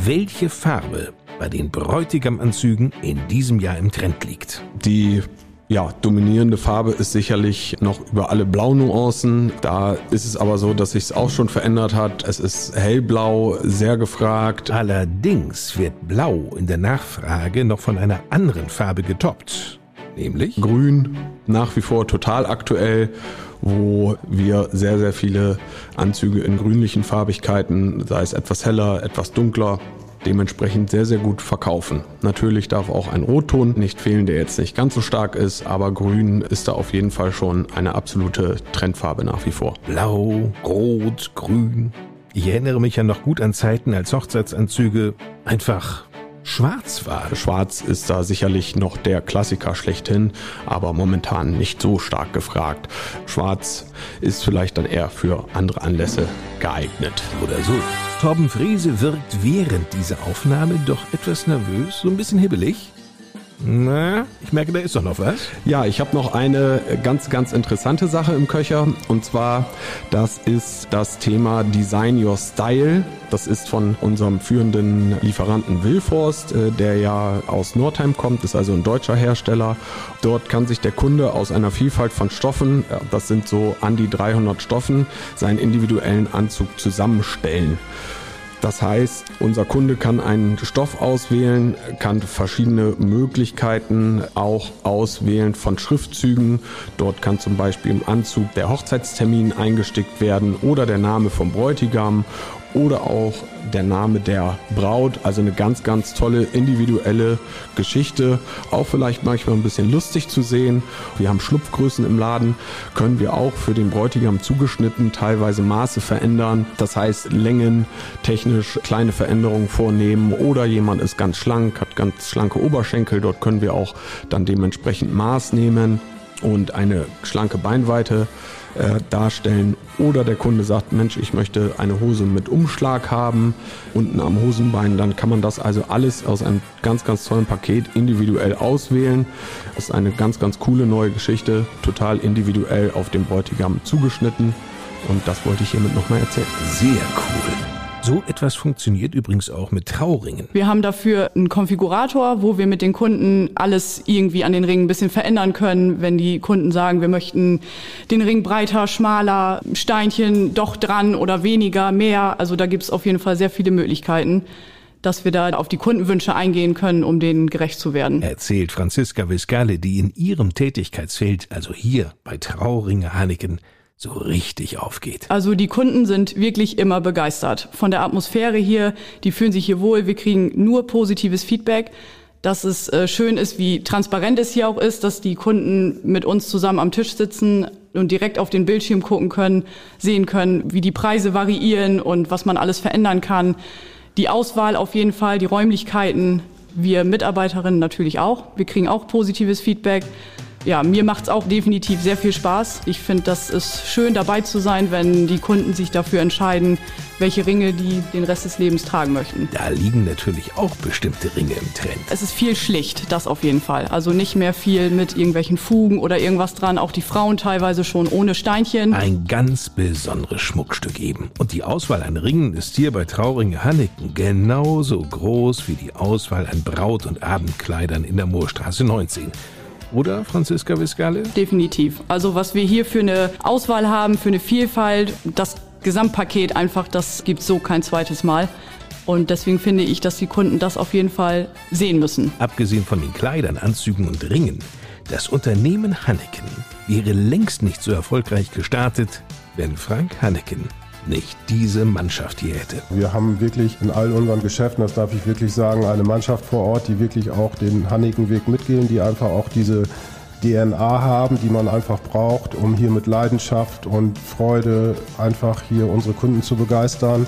welche Farbe bei den Bräutigamanzügen in diesem Jahr im Trend liegt. Die ja, dominierende Farbe ist sicherlich noch über alle Blaunuancen. Da ist es aber so, dass sich es auch schon verändert hat. Es ist hellblau, sehr gefragt. Allerdings wird Blau in der Nachfrage noch von einer anderen Farbe getoppt. Nämlich Grün, nach wie vor total aktuell, wo wir sehr, sehr viele Anzüge in grünlichen Farbigkeiten, sei es etwas heller, etwas dunkler, dementsprechend sehr, sehr gut verkaufen. Natürlich darf auch ein Rotton nicht fehlen, der jetzt nicht ganz so stark ist, aber grün ist da auf jeden Fall schon eine absolute Trendfarbe nach wie vor. Blau, Rot, Grün. Ich erinnere mich ja noch gut an Zeiten, als Hochzeitsanzüge einfach schwarz waren. Schwarz ist da sicherlich noch der Klassiker schlechthin, aber momentan nicht so stark gefragt. Schwarz ist vielleicht dann eher für andere Anlässe geeignet. Oder so. Torben Friese wirkt während dieser Aufnahme doch etwas nervös, so ein bisschen hibbelig. Na, ich merke, da ist doch noch was. Ja, ich habe noch eine ganz, ganz interessante Sache im Köcher. Und zwar, das ist das Thema Design Your Style. Das ist von unserem führenden Lieferanten Wilforst, äh, der ja aus Nordheim kommt, ist also ein deutscher Hersteller. Dort kann sich der Kunde aus einer Vielfalt von Stoffen, das sind so an die 300 Stoffen, seinen individuellen Anzug zusammenstellen. Das heißt, unser Kunde kann einen Stoff auswählen, kann verschiedene Möglichkeiten auch auswählen von Schriftzügen. Dort kann zum Beispiel im Anzug der Hochzeitstermin eingestickt werden oder der Name vom Bräutigam oder auch der Name der Braut. Also eine ganz, ganz tolle individuelle Geschichte. Auch vielleicht manchmal ein bisschen lustig zu sehen. Wir haben Schlupfgrößen im Laden, können wir auch für den Bräutigam zugeschnitten teilweise Maße verändern. Das heißt Längen, technisch kleine Veränderungen vornehmen oder jemand ist ganz schlank, hat ganz schlanke Oberschenkel. Dort können wir auch dann dementsprechend Maß nehmen und eine schlanke Beinweite äh, darstellen. Oder der Kunde sagt, Mensch, ich möchte eine Hose mit Umschlag haben, unten am Hosenbein. Dann kann man das also alles aus einem ganz, ganz tollen Paket individuell auswählen. Das ist eine ganz, ganz coole neue Geschichte, total individuell auf den Bräutigam zugeschnitten. Und das wollte ich hiermit nochmal erzählen. Sehr cool. So etwas funktioniert übrigens auch mit Trauringen. Wir haben dafür einen Konfigurator, wo wir mit den Kunden alles irgendwie an den Ringen ein bisschen verändern können. Wenn die Kunden sagen, wir möchten den Ring breiter, schmaler, Steinchen doch dran oder weniger, mehr. Also da gibt es auf jeden Fall sehr viele Möglichkeiten dass wir da auf die Kundenwünsche eingehen können, um denen gerecht zu werden. Erzählt Franziska Viscale, die in ihrem Tätigkeitsfeld, also hier bei Trauringe Hanneken, so richtig aufgeht. Also die Kunden sind wirklich immer begeistert von der Atmosphäre hier. Die fühlen sich hier wohl. Wir kriegen nur positives Feedback. Dass es äh, schön ist, wie transparent es hier auch ist, dass die Kunden mit uns zusammen am Tisch sitzen und direkt auf den Bildschirm gucken können, sehen können, wie die Preise variieren und was man alles verändern kann. Die Auswahl auf jeden Fall, die Räumlichkeiten, wir Mitarbeiterinnen natürlich auch. Wir kriegen auch positives Feedback ja, mir macht es auch definitiv sehr viel Spaß. Ich finde, das ist schön dabei zu sein, wenn die Kunden sich dafür entscheiden, welche Ringe die den Rest des Lebens tragen möchten. Da liegen natürlich auch bestimmte Ringe im Trend. Es ist viel schlicht, das auf jeden Fall. Also nicht mehr viel mit irgendwelchen Fugen oder irgendwas dran. Auch die Frauen teilweise schon ohne Steinchen. Ein ganz besonderes Schmuckstück eben. Und die Auswahl an Ringen ist hier bei Trauringe Hanneken genauso groß wie die Auswahl an Braut- und Abendkleidern in der Moorstraße 19 oder Franziska Viscale? Definitiv. Also was wir hier für eine Auswahl haben, für eine Vielfalt, das Gesamtpaket einfach, das gibt so kein zweites Mal. Und deswegen finde ich, dass die Kunden das auf jeden Fall sehen müssen. Abgesehen von den Kleidern, Anzügen und Ringen, das Unternehmen Hanneken wäre längst nicht so erfolgreich gestartet, wenn Frank Hanneken nicht diese Mannschaft hier hätte. Wir haben wirklich in all unseren Geschäften, das darf ich wirklich sagen, eine Mannschaft vor Ort, die wirklich auch den Hannikenweg mitgehen, die einfach auch diese DNA haben, die man einfach braucht, um hier mit Leidenschaft und Freude einfach hier unsere Kunden zu begeistern.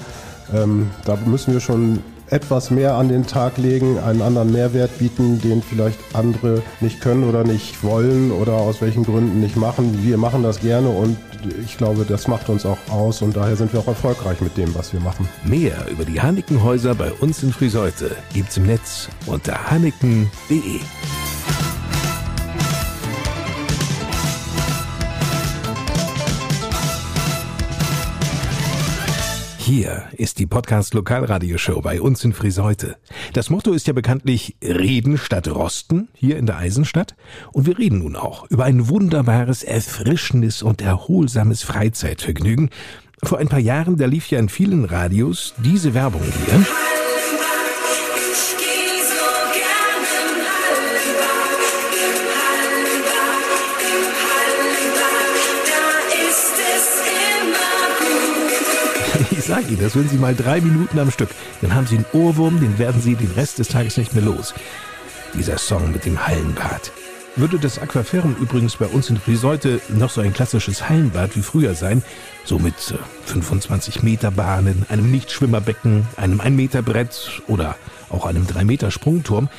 Ähm, da müssen wir schon etwas mehr an den Tag legen, einen anderen Mehrwert bieten, den vielleicht andere nicht können oder nicht wollen oder aus welchen Gründen nicht machen. Wir machen das gerne und ich glaube, das macht uns auch aus und daher sind wir auch erfolgreich mit dem, was wir machen. Mehr über die Hannikenhäuser bei uns in Friseute gibt's im Netz unter hanneken.de. Hier ist die Podcast Lokalradioshow bei uns in Friseute. Das Motto ist ja bekanntlich Reden statt Rosten hier in der Eisenstadt. Und wir reden nun auch über ein wunderbares, erfrischendes und erholsames Freizeitvergnügen. Vor ein paar Jahren, da lief ja in vielen Radios diese Werbung hier. Sage Ihnen, das hören Sie mal drei Minuten am Stück. Dann haben Sie einen Ohrwurm, den werden Sie den Rest des Tages nicht mehr los. Dieser Song mit dem Hallenbad. Würde das Aquaferum übrigens bei uns in Friseute noch so ein klassisches Hallenbad wie früher sein, so mit äh, 25 Meter Bahnen, einem Nichtschwimmerbecken, einem 1 Meter Brett oder auch einem 3 Meter Sprungturm,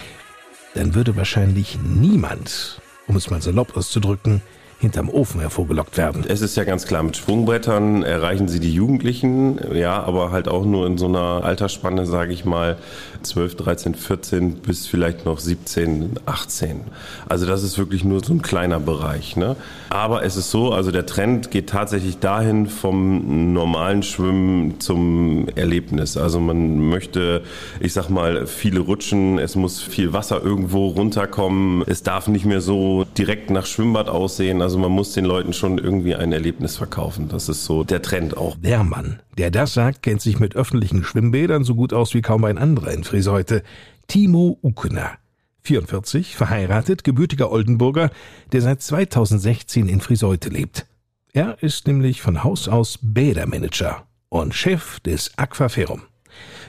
dann würde wahrscheinlich niemand, um es mal salopp auszudrücken, hinterm Ofen hervorgelockt werden. Es ist ja ganz klar, mit Sprungbrettern erreichen sie die Jugendlichen, ja, aber halt auch nur in so einer Altersspanne, sage ich mal, 12, 13, 14 bis vielleicht noch 17, 18. Also das ist wirklich nur so ein kleiner Bereich. Ne? Aber es ist so, also der Trend geht tatsächlich dahin vom normalen Schwimmen zum Erlebnis. Also man möchte, ich sag mal, viele rutschen, es muss viel Wasser irgendwo runterkommen, es darf nicht mehr so direkt nach Schwimmbad aussehen. Also man muss den Leuten schon irgendwie ein Erlebnis verkaufen. Das ist so der Trend auch. Der Mann, der das sagt, kennt sich mit öffentlichen Schwimmbädern so gut aus wie kaum ein anderer in Friseute. Timo Ukner. 44, verheiratet, gebürtiger Oldenburger, der seit 2016 in Friseute lebt. Er ist nämlich von Haus aus Bädermanager und Chef des Aquaferum.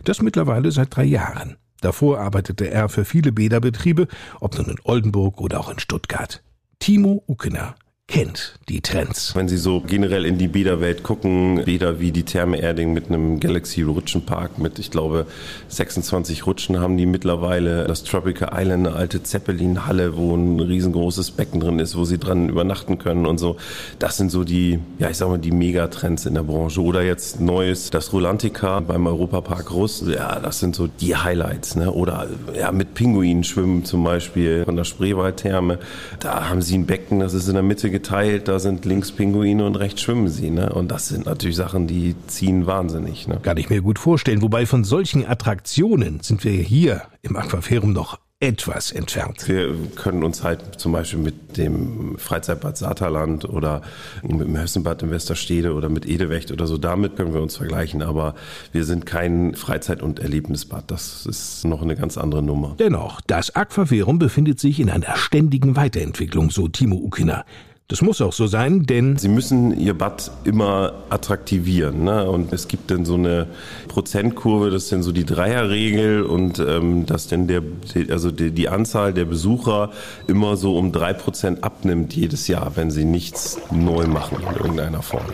Das mittlerweile seit drei Jahren. Davor arbeitete er für viele Bäderbetriebe, ob nun in Oldenburg oder auch in Stuttgart. Timo Ukner kennt die Trends. Wenn Sie so generell in die Bäderwelt gucken, Bäder wie die Therme Erding mit einem Galaxy Rutschenpark mit, ich glaube, 26 Rutschen haben die mittlerweile. Das Tropical Island, eine alte Zeppelin-Halle, wo ein riesengroßes Becken drin ist, wo Sie dran übernachten können und so. Das sind so die, ja, ich sag mal, die Megatrends in der Branche. Oder jetzt Neues, das Rolantica beim Europapark Russ. Ja, das sind so die Highlights, ne? Oder, ja, mit Pinguinen schwimmen zum Beispiel von der Spreewaldtherme. Da haben Sie ein Becken, das ist in der Mitte geteilt, da sind links Pinguine und rechts schwimmen sie. Ne? Und das sind natürlich Sachen, die ziehen wahnsinnig. Ne? Kann ich mir gut vorstellen. Wobei von solchen Attraktionen sind wir hier im Aquaferum noch etwas entfernt. Wir können uns halt zum Beispiel mit dem Freizeitbad Saterland oder mit dem Hössenbad in Westerstede oder mit Edewecht oder so, damit können wir uns vergleichen. Aber wir sind kein Freizeit- und Erlebnisbad. Das ist noch eine ganz andere Nummer. Dennoch, das Aquaferum befindet sich in einer ständigen Weiterentwicklung, so Timo Ukiner. Das muss auch so sein, denn Sie müssen Ihr Bad immer attraktivieren. Ne? Und es gibt dann so eine Prozentkurve, das ist dann so die Dreierregel und ähm, dass dann der, also die, die Anzahl der Besucher immer so um drei Prozent abnimmt jedes Jahr, wenn sie nichts neu machen in irgendeiner Form.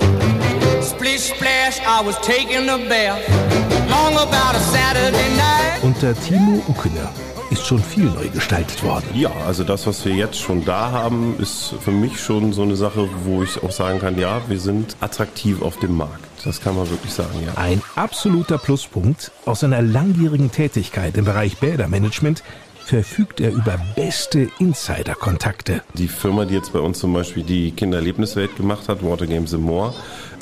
Splish splash, I was taking a bath. Long about a Saturday night. unter Timo Ukiner ist schon viel neu gestaltet worden. Ja, also das, was wir jetzt schon da haben, ist für mich schon so eine Sache, wo ich auch sagen kann, ja, wir sind attraktiv auf dem Markt. Das kann man wirklich sagen, ja. Ein absoluter Pluspunkt. Aus seiner langjährigen Tätigkeit im Bereich Bädermanagement verfügt er über beste Insider-Kontakte. Die Firma, die jetzt bei uns zum Beispiel die Kindererlebniswelt gemacht hat, Water Games and More,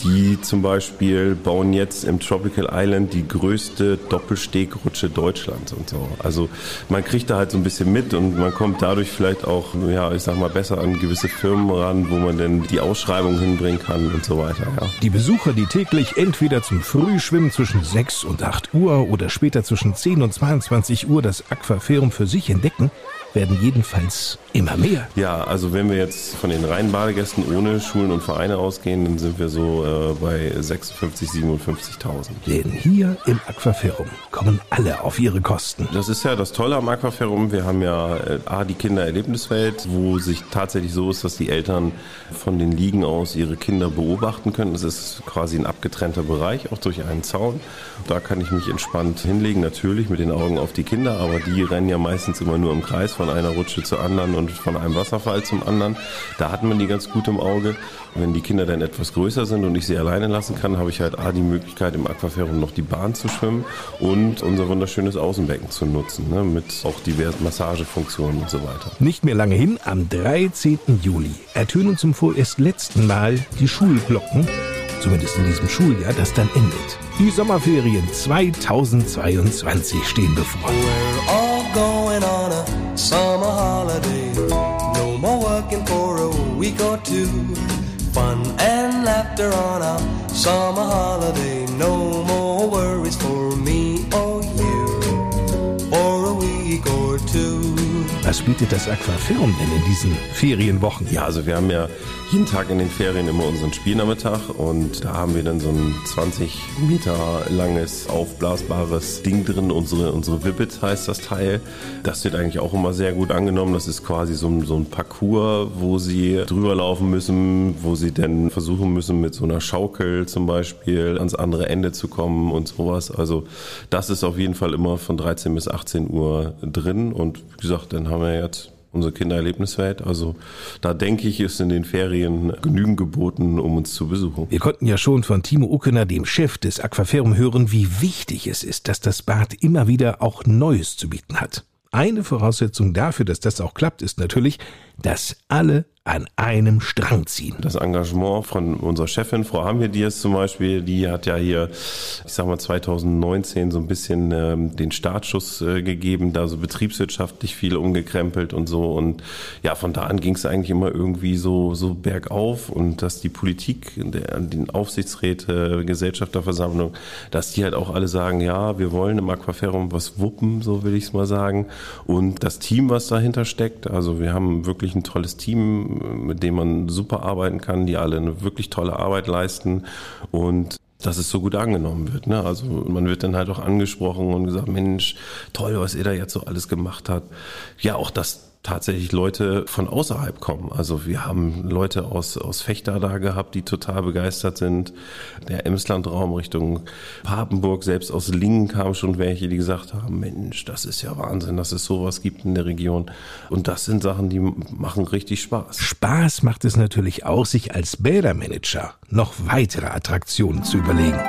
die zum Beispiel bauen jetzt im Tropical Island die größte Doppelstegrutsche Deutschlands und so. Also man kriegt da halt so ein bisschen mit und man kommt dadurch vielleicht auch, ja, ich sag mal, besser an gewisse Firmen ran, wo man denn die Ausschreibung hinbringen kann und so weiter, ja. Die Besucher, die täglich entweder zum Frühschwimmen zwischen 6 und 8 Uhr oder später zwischen 10 und 22 Uhr das Aquaferum für sich entdecken, werden jedenfalls immer mehr. Ja, also wenn wir jetzt von den reinen Badegästen ohne Schulen und Vereine ausgehen, dann sind wir so äh, bei 56, 57.000. Denn hier im Aquaferum kommen alle auf ihre Kosten. Das ist ja das Tolle am Aquaferum. Wir haben ja äh, A, die Kindererlebniswelt, wo sich tatsächlich so ist, dass die Eltern von den Liegen aus ihre Kinder beobachten können. Das ist quasi ein abgetrennter Bereich, auch durch einen Zaun. Da kann ich mich entspannt hinlegen, natürlich mit den Augen auf die Kinder, aber die rennen ja meistens immer nur im Kreis von einer Rutsche zur anderen und von einem Wasserfall zum anderen. Da hat man die ganz gut im Auge. Wenn die Kinder dann etwas größer sind und ich sie alleine lassen kann, habe ich halt A, die Möglichkeit im Aquaferum noch die Bahn zu schwimmen und unser wunderschönes Außenbecken zu nutzen, ne, mit auch diversen Massagefunktionen und so weiter. Nicht mehr lange hin, am 13. Juli, ertönen zum vorerst letzten Mal die Schulglocken, zumindest in diesem Schuljahr, das dann endet. Die Sommerferien 2022 stehen bevor. Going on a summer holiday. No more working for a week or two. Fun and laughter on a summer holiday. No more worries for me or you for a week or two. Was bietet das Aquafirm denn in diesen Ferienwochen? Ja, also wir haben ja jeden Tag in den Ferien immer unseren Spielnachmittag und da haben wir dann so ein 20 Meter langes aufblasbares Ding drin, unsere, unsere Vibbit heißt das Teil. Das wird eigentlich auch immer sehr gut angenommen. Das ist quasi so ein, so ein Parcours, wo sie drüber laufen müssen, wo sie dann versuchen müssen, mit so einer Schaukel zum Beispiel ans andere Ende zu kommen und sowas. Also das ist auf jeden Fall immer von 13 bis 18 Uhr drin und wie gesagt, dann haben wir jetzt unsere Kindererlebniswelt. Also da denke ich, ist in den Ferien genügend geboten, um uns zu besuchen. Wir konnten ja schon von Timo Uckener, dem Chef des Aquafirm, hören, wie wichtig es ist, dass das Bad immer wieder auch Neues zu bieten hat. Eine Voraussetzung dafür, dass das auch klappt, ist natürlich, dass alle an einem Strang ziehen. Das Engagement von unserer Chefin, Frau Hamir-Diaz zum Beispiel, die hat ja hier, ich sag mal 2019 so ein bisschen ähm, den Startschuss äh, gegeben, da so betriebswirtschaftlich viel umgekrempelt und so. Und ja, von da an ging es eigentlich immer irgendwie so, so bergauf. Und dass die Politik, der, den Aufsichtsräte, Gesellschafterversammlung, dass die halt auch alle sagen, ja, wir wollen im Aquaferum was wuppen, so will ich es mal sagen. Und das Team, was dahinter steckt, also wir haben wirklich ein tolles Team, mit dem man super arbeiten kann, die alle eine wirklich tolle Arbeit leisten und dass es so gut angenommen wird. Ne? Also man wird dann halt auch angesprochen und gesagt, Mensch, toll, was ihr da jetzt so alles gemacht habt. Ja, auch das tatsächlich Leute von außerhalb kommen. Also wir haben Leute aus, aus Fechter da gehabt, die total begeistert sind. Der Emslandraum Richtung Papenburg, selbst aus Lingen kamen schon welche, die gesagt haben, Mensch, das ist ja Wahnsinn, dass es sowas gibt in der Region. Und das sind Sachen, die machen richtig Spaß. Spaß macht es natürlich auch, sich als Bädermanager noch weitere Attraktionen zu überlegen.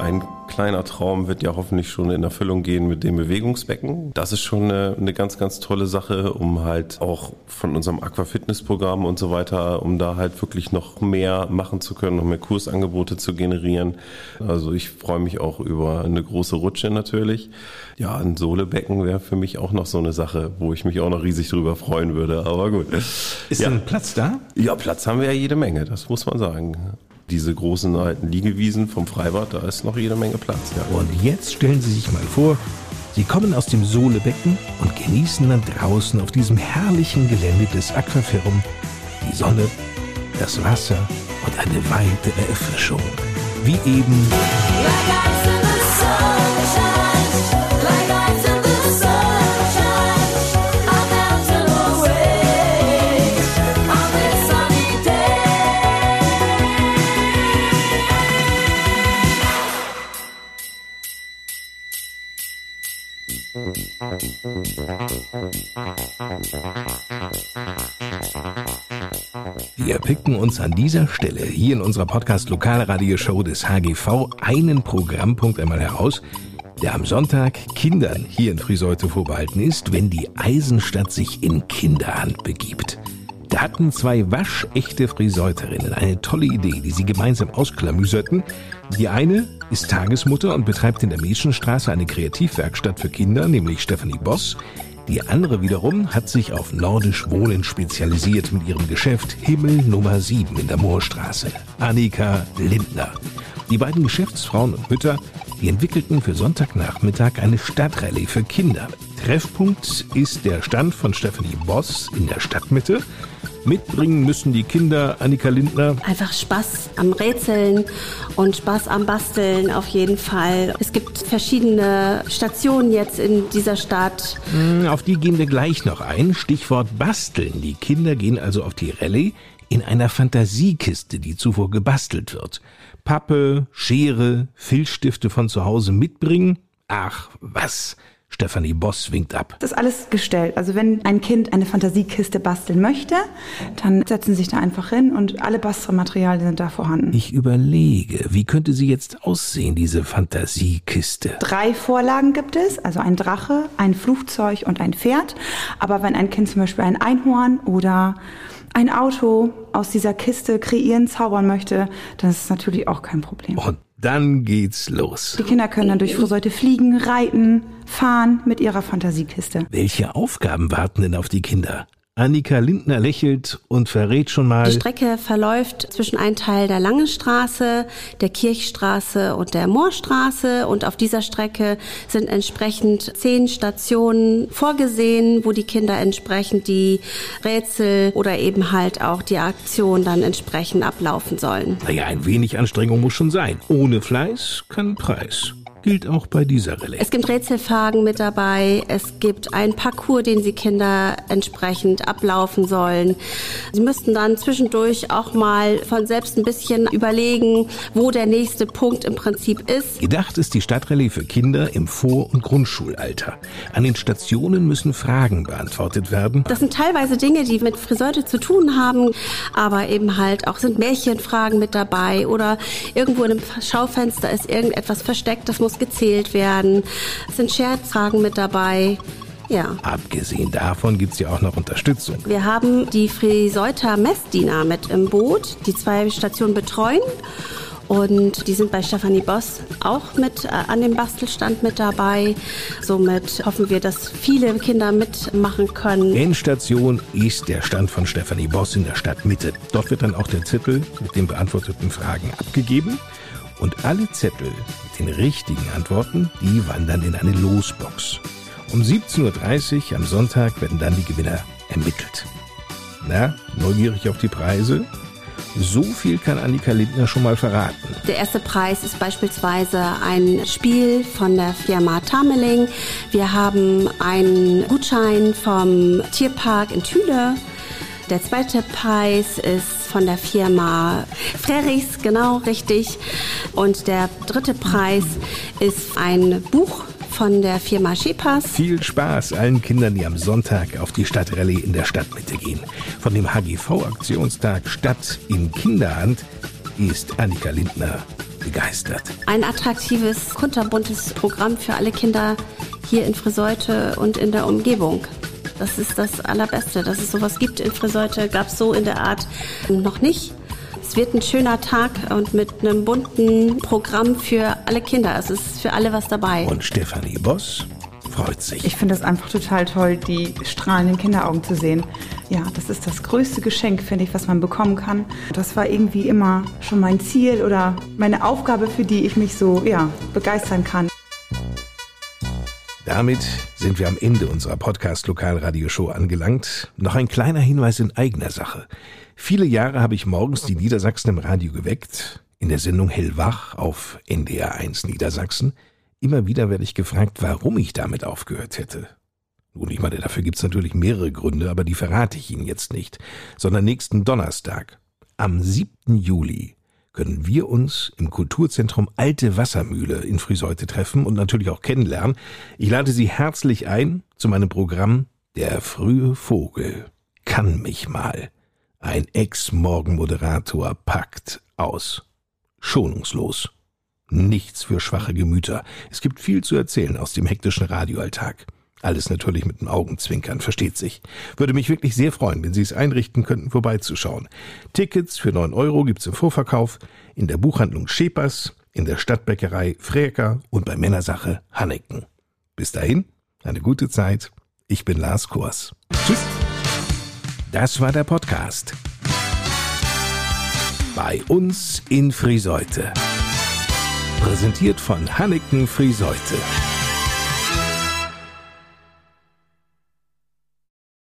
Ein kleiner Traum wird ja hoffentlich schon in Erfüllung gehen mit dem Bewegungsbecken. Das ist schon eine, eine ganz, ganz tolle Sache, um halt auch von unserem Aquafitness-Programm und so weiter, um da halt wirklich noch mehr machen zu können, noch mehr Kursangebote zu generieren. Also ich freue mich auch über eine große Rutsche natürlich. Ja, ein Sohlebecken wäre für mich auch noch so eine Sache, wo ich mich auch noch riesig drüber freuen würde. Aber gut. Ist ja. denn Platz da? Ja, Platz haben wir ja jede Menge, das muss man sagen diese großen alten Liegewiesen vom Freibad, da ist noch jede Menge Platz. Ja. Und jetzt stellen Sie sich mal vor, Sie kommen aus dem Sohlebecken und genießen dann draußen auf diesem herrlichen Gelände des Aquafirm die Sonne, das Wasser und eine weitere Erfrischung. Wie eben Wir picken uns an dieser Stelle hier in unserer Podcast Lokalradioshow des HGV einen Programmpunkt einmal heraus, der am Sonntag Kindern hier in Friseute vorbehalten ist, wenn die Eisenstadt sich in Kinderhand begibt. Da hatten zwei waschechte Friseuterinnen eine tolle Idee, die sie gemeinsam ausklamüserten. Die eine ist Tagesmutter und betreibt in der Meschenstraße eine Kreativwerkstatt für Kinder, nämlich Stephanie Boss. Die andere wiederum hat sich auf nordisch Wohnen spezialisiert mit ihrem Geschäft Himmel Nummer 7 in der Moorstraße. Annika Lindner. Die beiden Geschäftsfrauen und Mütter, die entwickelten für Sonntagnachmittag eine Stadtrallye für Kinder. Treffpunkt ist der Stand von Stephanie Boss in der Stadtmitte. Mitbringen müssen die Kinder Annika Lindner. Einfach Spaß am Rätseln und Spaß am Basteln auf jeden Fall. Es gibt verschiedene Stationen jetzt in dieser Stadt. Hm, Auf die gehen wir gleich noch ein. Stichwort Basteln. Die Kinder gehen also auf die Rallye in einer Fantasiekiste, die zuvor gebastelt wird. Pappe, Schere, Filzstifte von zu Hause mitbringen. Ach, was? Stefanie Boss winkt ab. Das ist alles gestellt. Also wenn ein Kind eine Fantasiekiste basteln möchte, dann setzen sie sich da einfach hin und alle Bastelmaterialien sind da vorhanden. Ich überlege, wie könnte sie jetzt aussehen, diese Fantasiekiste? Drei Vorlagen gibt es, also ein Drache, ein Flugzeug und ein Pferd. Aber wenn ein Kind zum Beispiel ein Einhorn oder ein Auto aus dieser Kiste kreieren, zaubern möchte, dann ist es natürlich auch kein Problem. Und dann geht's los. Die Kinder können dann durch Friseute fliegen, reiten, fahren mit ihrer Fantasiekiste. Welche Aufgaben warten denn auf die Kinder? Annika Lindner lächelt und verrät schon mal. Die Strecke verläuft zwischen einem Teil der Langen Straße, der Kirchstraße und der Moorstraße. Und auf dieser Strecke sind entsprechend zehn Stationen vorgesehen, wo die Kinder entsprechend die Rätsel oder eben halt auch die Aktion dann entsprechend ablaufen sollen. Naja, ein wenig Anstrengung muss schon sein. Ohne Fleiß kein Preis. Gilt auch bei dieser Rallye. Es gibt Rätselfragen mit dabei. Es gibt einen Parcours, den die Kinder entsprechend ablaufen sollen. Sie müssten dann zwischendurch auch mal von selbst ein bisschen überlegen, wo der nächste Punkt im Prinzip ist. Gedacht ist die Stadtrallye für Kinder im Vor- und Grundschulalter. An den Stationen müssen Fragen beantwortet werden. Das sind teilweise Dinge, die mit Friseute zu tun haben, aber eben halt auch sind Märchenfragen mit dabei oder irgendwo in einem Schaufenster ist irgendetwas versteckt, das muss gezählt werden. Es sind Scherzfragen mit dabei. Ja. Abgesehen davon gibt's ja auch noch Unterstützung. Wir haben die Friseuter Messdiener mit im Boot, die zwei Stationen betreuen. Und die sind bei Stefanie Boss auch mit äh, an dem Bastelstand mit dabei. Somit hoffen wir, dass viele Kinder mitmachen können. Endstation ist der Stand von Stefanie Boss in der Stadtmitte. Dort wird dann auch der Zettel mit den beantworteten Fragen abgegeben. Und alle Zettel mit den richtigen Antworten, die wandern in eine Losbox. Um 17.30 Uhr am Sonntag werden dann die Gewinner ermittelt. Na, neugierig auf die Preise? So viel kann Annika Lindner schon mal verraten. Der erste Preis ist beispielsweise ein Spiel von der Firma Tameling. Wir haben einen Gutschein vom Tierpark in Thüle. Der zweite Preis ist von der Firma Frerichs, genau richtig. Und der dritte Preis ist ein Buch von der Firma Schepas. Viel Spaß allen Kindern, die am Sonntag auf die Stadtrallye in der Stadtmitte gehen. Von dem HGV-Aktionstag Stadt in Kinderhand ist Annika Lindner begeistert. Ein attraktives, kunterbuntes Programm für alle Kinder hier in Friseute und in der Umgebung. Das ist das Allerbeste, dass es sowas gibt in Friseute, gab es so in der Art noch nicht. Es wird ein schöner Tag und mit einem bunten Programm für alle Kinder. Es ist für alle was dabei. Und Stefanie Boss freut sich. Ich finde es einfach total toll, die strahlenden Kinderaugen zu sehen. Ja, das ist das größte Geschenk, finde ich, was man bekommen kann. Das war irgendwie immer schon mein Ziel oder meine Aufgabe, für die ich mich so ja, begeistern kann. Damit sind wir am Ende unserer Podcast-Lokalradioshow angelangt. Noch ein kleiner Hinweis in eigener Sache. Viele Jahre habe ich morgens die Niedersachsen im Radio geweckt, in der Sendung Hellwach auf NDR 1 Niedersachsen. Immer wieder werde ich gefragt, warum ich damit aufgehört hätte. Nun, ich meine, dafür gibt's natürlich mehrere Gründe, aber die verrate ich Ihnen jetzt nicht, sondern nächsten Donnerstag, am 7. Juli, können wir uns im Kulturzentrum Alte Wassermühle in Friseute treffen und natürlich auch kennenlernen. Ich lade Sie herzlich ein zu meinem Programm Der frühe Vogel kann mich mal. Ein Ex-Morgenmoderator packt aus. Schonungslos. Nichts für schwache Gemüter. Es gibt viel zu erzählen aus dem hektischen Radioalltag. Alles natürlich mit dem Augenzwinkern, versteht sich. Würde mich wirklich sehr freuen, wenn Sie es einrichten könnten, vorbeizuschauen. Tickets für 9 Euro gibt's im Vorverkauf, in der Buchhandlung Schepers, in der Stadtbäckerei Fräker und bei Männersache Hanneken. Bis dahin, eine gute Zeit. Ich bin Lars Kors. Tschüss. Das war der Podcast. Bei uns in Friseute. Präsentiert von Hanneken Friseute.